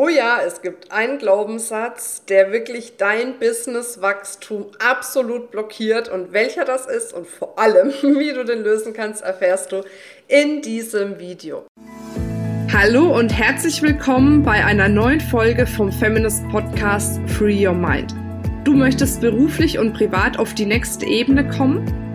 Oh ja, es gibt einen Glaubenssatz, der wirklich dein Businesswachstum absolut blockiert. Und welcher das ist und vor allem, wie du den lösen kannst, erfährst du in diesem Video. Hallo und herzlich willkommen bei einer neuen Folge vom Feminist Podcast Free Your Mind. Du möchtest beruflich und privat auf die nächste Ebene kommen?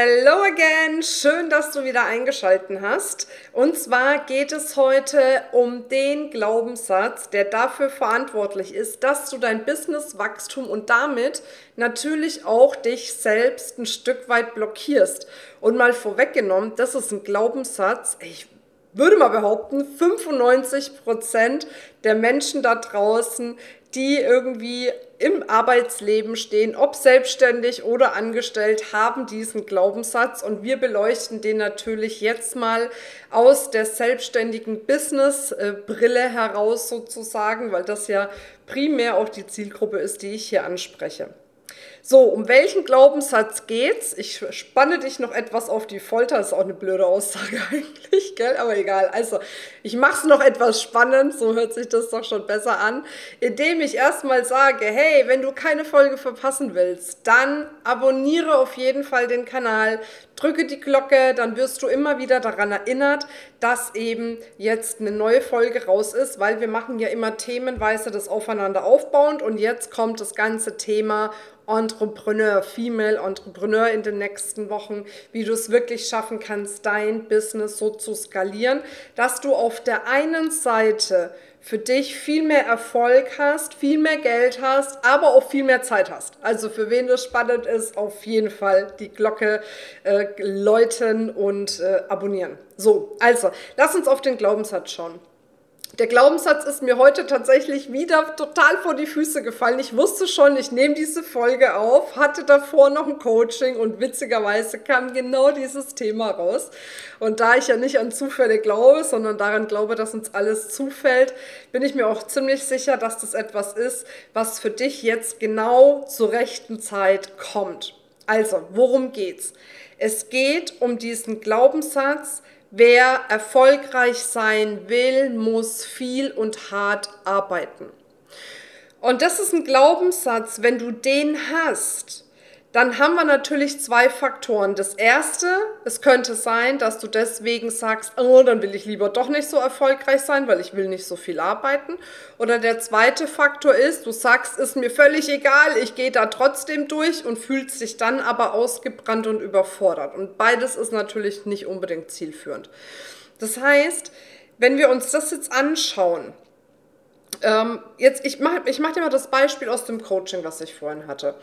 Hello again, schön, dass du wieder eingeschalten hast. Und zwar geht es heute um den Glaubenssatz, der dafür verantwortlich ist, dass du dein Businesswachstum und damit natürlich auch dich selbst ein Stück weit blockierst. Und mal vorweggenommen, das ist ein Glaubenssatz, ich würde mal behaupten, 95 Prozent der Menschen da draußen, die irgendwie im Arbeitsleben stehen, ob selbstständig oder angestellt, haben diesen Glaubenssatz und wir beleuchten den natürlich jetzt mal aus der selbstständigen Business-Brille heraus sozusagen, weil das ja primär auch die Zielgruppe ist, die ich hier anspreche. So, um welchen Glaubenssatz geht's? Ich spanne dich noch etwas auf die Folter. Ist auch eine blöde Aussage eigentlich, gell? Aber egal. Also, ich mache es noch etwas spannend. So hört sich das doch schon besser an. Indem ich erstmal sage, hey, wenn du keine Folge verpassen willst, dann abonniere auf jeden Fall den Kanal, drücke die Glocke, dann wirst du immer wieder daran erinnert, dass eben jetzt eine neue Folge raus ist, weil wir machen ja immer themenweise das aufeinander aufbauend und jetzt kommt das ganze Thema Entrepreneur, Female Entrepreneur in den nächsten Wochen, wie du es wirklich schaffen kannst, dein Business so zu skalieren, dass du auf der einen Seite für dich viel mehr Erfolg hast, viel mehr Geld hast, aber auch viel mehr Zeit hast. Also für wen das spannend ist, auf jeden Fall die Glocke äh, läuten und äh, abonnieren. So, also lass uns auf den Glaubenssatz schauen. Der Glaubenssatz ist mir heute tatsächlich wieder total vor die Füße gefallen. Ich wusste schon, ich nehme diese Folge auf, hatte davor noch ein Coaching und witzigerweise kam genau dieses Thema raus. Und da ich ja nicht an Zufälle glaube, sondern daran glaube, dass uns alles zufällt, bin ich mir auch ziemlich sicher, dass das etwas ist, was für dich jetzt genau zur rechten Zeit kommt. Also, worum geht's? Es geht um diesen Glaubenssatz, Wer erfolgreich sein will, muss viel und hart arbeiten. Und das ist ein Glaubenssatz, wenn du den hast, dann haben wir natürlich zwei Faktoren. Das erste, es könnte sein, dass du deswegen sagst, oh, dann will ich lieber doch nicht so erfolgreich sein, weil ich will nicht so viel arbeiten. Oder der zweite Faktor ist, du sagst, ist mir völlig egal, ich gehe da trotzdem durch und fühlst dich dann aber ausgebrannt und überfordert. Und beides ist natürlich nicht unbedingt zielführend. Das heißt, wenn wir uns das jetzt anschauen, ähm, jetzt, ich mache ich mach dir mal das Beispiel aus dem Coaching, was ich vorhin hatte.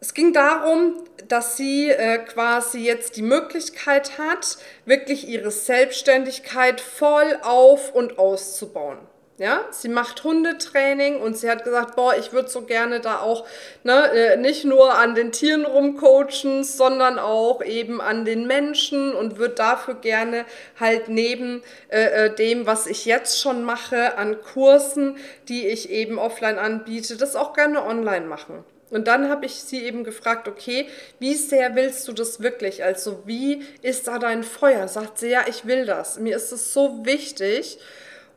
Es ging darum, dass sie äh, quasi jetzt die Möglichkeit hat, wirklich ihre Selbstständigkeit voll auf und auszubauen. Ja, sie macht Hundetraining und sie hat gesagt, boah, ich würde so gerne da auch ne, äh, nicht nur an den Tieren rumcoachen, sondern auch eben an den Menschen und würde dafür gerne halt neben äh, äh, dem, was ich jetzt schon mache, an Kursen, die ich eben offline anbiete, das auch gerne online machen. Und dann habe ich sie eben gefragt, okay, wie sehr willst du das wirklich? Also wie ist da dein Feuer? Sagt sie, ja, ich will das. Mir ist es so wichtig.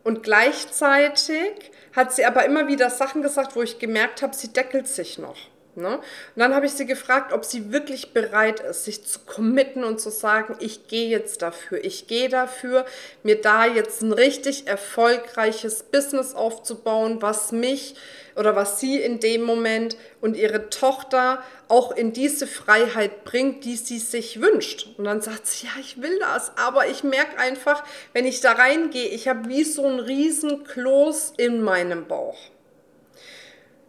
Und gleichzeitig hat sie aber immer wieder Sachen gesagt, wo ich gemerkt habe, sie deckelt sich noch. Ne? Und dann habe ich sie gefragt, ob sie wirklich bereit ist, sich zu committen und zu sagen, ich gehe jetzt dafür, ich gehe dafür, mir da jetzt ein richtig erfolgreiches Business aufzubauen, was mich oder was sie in dem Moment und ihre Tochter auch in diese Freiheit bringt, die sie sich wünscht. Und dann sagt sie, ja, ich will das, aber ich merke einfach, wenn ich da reingehe, ich habe wie so ein riesen Kloß in meinem Bauch.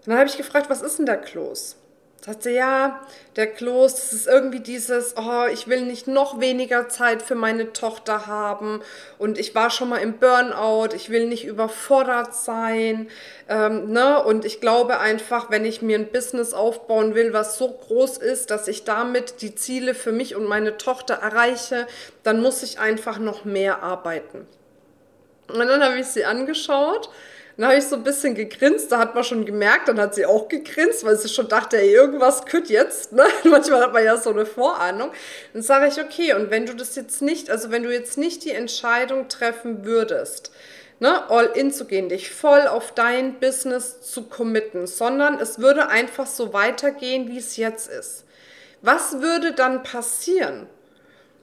Und dann habe ich gefragt, was ist denn der Kloß? Sagt sie, ja, der Kloß, das ist irgendwie dieses, oh, ich will nicht noch weniger Zeit für meine Tochter haben und ich war schon mal im Burnout, ich will nicht überfordert sein. Ähm, ne? Und ich glaube einfach, wenn ich mir ein Business aufbauen will, was so groß ist, dass ich damit die Ziele für mich und meine Tochter erreiche, dann muss ich einfach noch mehr arbeiten. Und dann habe ich sie angeschaut Dann habe ich so ein bisschen gegrinst, da hat man schon gemerkt, dann hat sie auch gegrinst, weil sie schon dachte, ey, irgendwas kütt jetzt. Ne? Manchmal hat man ja so eine Vorahnung. Dann sage ich, okay, und wenn du das jetzt nicht, also wenn du jetzt nicht die Entscheidung treffen würdest, ne, all in zu gehen, dich voll auf dein Business zu committen, sondern es würde einfach so weitergehen, wie es jetzt ist. Was würde dann passieren?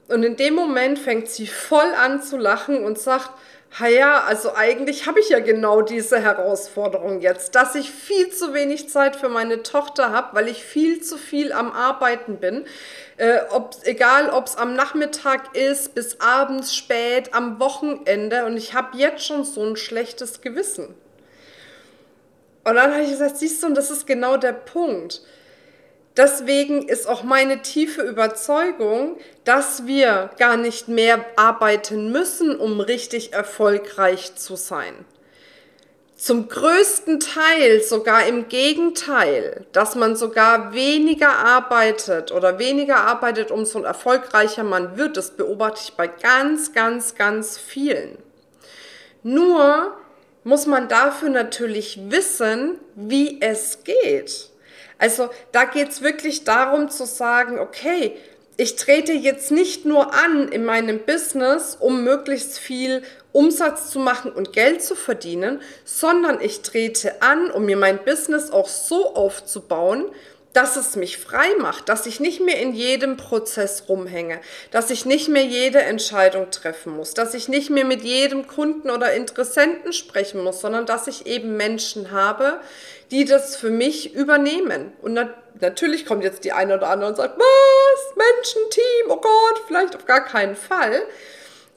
Und in dem Moment fängt sie voll an zu lachen und sagt, ja, also eigentlich habe ich ja genau diese Herausforderung jetzt, dass ich viel zu wenig Zeit für meine Tochter habe, weil ich viel zu viel am Arbeiten bin. Äh, ob, egal, ob es am Nachmittag ist, bis abends spät, am Wochenende. Und ich habe jetzt schon so ein schlechtes Gewissen. Und dann habe ich gesagt, siehst du, und das ist genau der Punkt. Deswegen ist auch meine tiefe Überzeugung, dass wir gar nicht mehr arbeiten müssen, um richtig erfolgreich zu sein. Zum größten Teil sogar im Gegenteil, dass man sogar weniger arbeitet oder weniger arbeitet, umso erfolgreicher man wird. Das beobachte ich bei ganz, ganz, ganz vielen. Nur muss man dafür natürlich wissen, wie es geht. Also da geht es wirklich darum zu sagen, okay, ich trete jetzt nicht nur an in meinem Business, um möglichst viel Umsatz zu machen und Geld zu verdienen, sondern ich trete an, um mir mein Business auch so aufzubauen, dass es mich frei macht, dass ich nicht mehr in jedem Prozess rumhänge, dass ich nicht mehr jede Entscheidung treffen muss, dass ich nicht mehr mit jedem Kunden oder Interessenten sprechen muss, sondern dass ich eben Menschen habe, die das für mich übernehmen. Und nat natürlich kommt jetzt die eine oder andere und sagt, was, Menschenteam, oh Gott, vielleicht auf gar keinen Fall.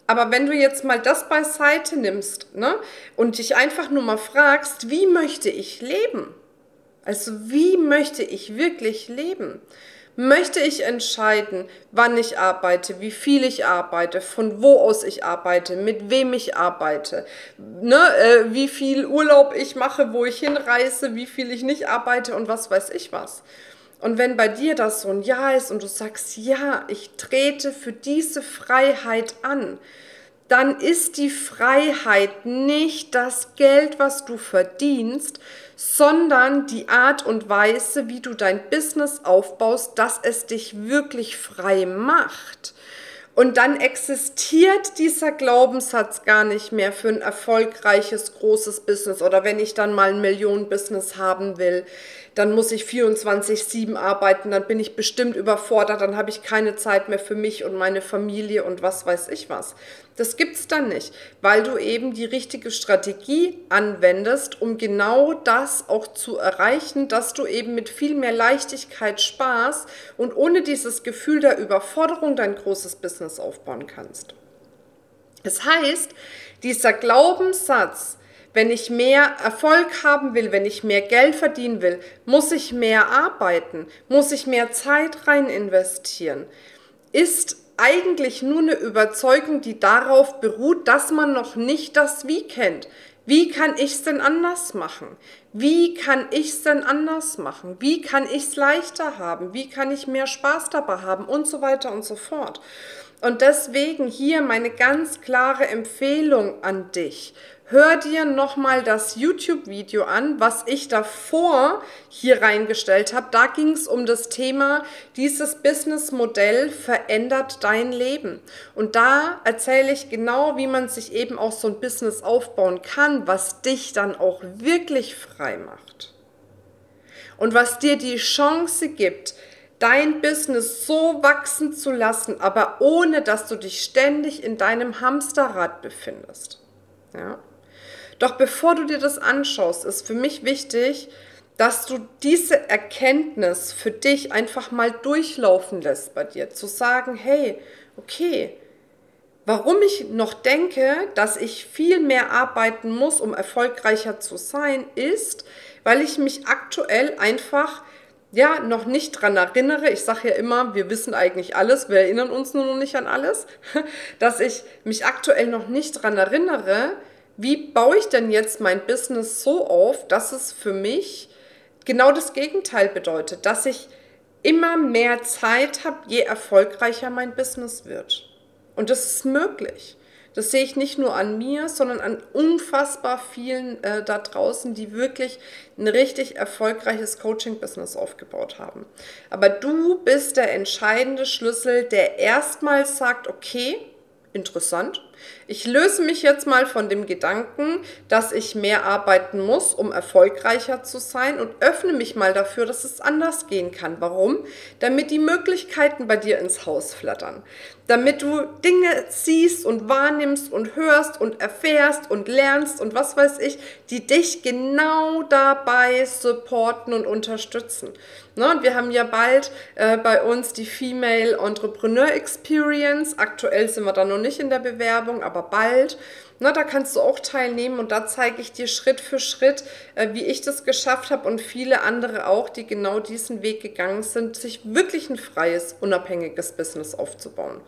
Aber wenn du jetzt mal das beiseite nimmst ne, und dich einfach nur mal fragst, wie möchte ich leben? Also wie möchte ich wirklich leben? Möchte ich entscheiden, wann ich arbeite, wie viel ich arbeite, von wo aus ich arbeite, mit wem ich arbeite, ne, äh, wie viel Urlaub ich mache, wo ich hinreise, wie viel ich nicht arbeite und was weiß ich was. Und wenn bei dir das so ein Ja ist und du sagst, ja, ich trete für diese Freiheit an, dann ist die Freiheit nicht das Geld, was du verdienst, sondern die Art und Weise, wie du dein Business aufbaust, dass es dich wirklich frei macht. Und dann existiert dieser Glaubenssatz gar nicht mehr für ein erfolgreiches, großes Business. Oder wenn ich dann mal ein Millionen-Business haben will, dann muss ich 24-7 arbeiten, dann bin ich bestimmt überfordert, dann habe ich keine Zeit mehr für mich und meine Familie und was weiß ich was. Das gibt es dann nicht, weil du eben die richtige Strategie anwendest, um genau das auch zu erreichen, dass du eben mit viel mehr Leichtigkeit, Spaß und ohne dieses Gefühl der Überforderung dein großes Business aufbauen kannst. Das heißt, dieser Glaubenssatz, wenn ich mehr Erfolg haben will, wenn ich mehr Geld verdienen will, muss ich mehr arbeiten, muss ich mehr Zeit rein investieren. Ist eigentlich nur eine Überzeugung, die darauf beruht, dass man noch nicht das Wie kennt. Wie kann ich es denn anders machen? Wie kann ich es denn anders machen? Wie kann ich es leichter haben? Wie kann ich mehr Spaß dabei haben? Und so weiter und so fort. Und deswegen hier meine ganz klare Empfehlung an dich. Hör dir nochmal das YouTube-Video an, was ich davor hier reingestellt habe. Da ging es um das Thema, dieses Businessmodell verändert dein Leben. Und da erzähle ich genau, wie man sich eben auch so ein Business aufbauen kann, was dich dann auch wirklich frei macht. Und was dir die Chance gibt, dein Business so wachsen zu lassen, aber ohne dass du dich ständig in deinem Hamsterrad befindest. Ja? Doch bevor du dir das anschaust, ist für mich wichtig, dass du diese Erkenntnis für dich einfach mal durchlaufen lässt bei dir. Zu sagen, hey, okay, warum ich noch denke, dass ich viel mehr arbeiten muss, um erfolgreicher zu sein, ist, weil ich mich aktuell einfach ja, noch nicht dran erinnere, ich sage ja immer, wir wissen eigentlich alles, wir erinnern uns nur noch nicht an alles, dass ich mich aktuell noch nicht dran erinnere, wie baue ich denn jetzt mein Business so auf, dass es für mich genau das Gegenteil bedeutet, dass ich immer mehr Zeit habe, je erfolgreicher mein Business wird. Und das ist möglich. Das sehe ich nicht nur an mir, sondern an unfassbar vielen äh, da draußen, die wirklich ein richtig erfolgreiches Coaching-Business aufgebaut haben. Aber du bist der entscheidende Schlüssel, der erstmals sagt, okay, interessant, ich löse mich jetzt mal von dem Gedanken, dass ich mehr arbeiten muss, um erfolgreicher zu sein und öffne mich mal dafür, dass es anders gehen kann. Warum? Damit die Möglichkeiten bei dir ins Haus flattern. Damit du Dinge siehst und wahrnimmst und hörst und erfährst und lernst und was weiß ich, die dich genau dabei supporten und unterstützen. Ne, und wir haben ja bald äh, bei uns die Female Entrepreneur Experience. Aktuell sind wir da noch nicht in der Bewerbung, aber bald. Na, da kannst du auch teilnehmen und da zeige ich dir Schritt für Schritt, äh, wie ich das geschafft habe und viele andere auch, die genau diesen Weg gegangen sind, sich wirklich ein freies, unabhängiges Business aufzubauen.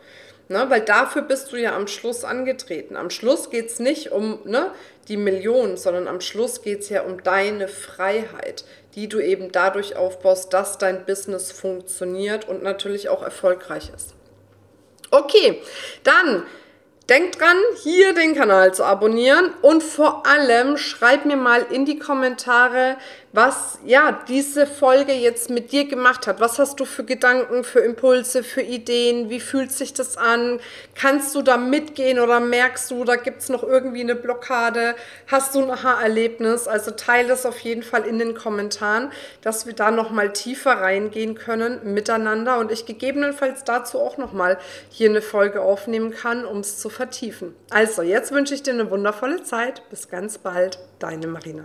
Ne, weil dafür bist du ja am Schluss angetreten. Am Schluss geht es nicht um ne, die Millionen, sondern am Schluss geht es ja um deine Freiheit, die du eben dadurch aufbaust, dass dein Business funktioniert und natürlich auch erfolgreich ist. Okay, dann Denk dran, hier den Kanal zu abonnieren und vor allem schreib mir mal in die Kommentare, was ja diese Folge jetzt mit dir gemacht hat. Was hast du für Gedanken, für Impulse, für Ideen? Wie fühlt sich das an? Kannst du da mitgehen oder merkst du, da gibt es noch irgendwie eine Blockade? Hast du ein Aha-Erlebnis? Also teile das auf jeden Fall in den Kommentaren, dass wir da nochmal tiefer reingehen können miteinander und ich gegebenenfalls dazu auch nochmal hier eine Folge aufnehmen kann, um es zu vertiefen. Also, jetzt wünsche ich dir eine wundervolle Zeit. Bis ganz bald, deine Marina.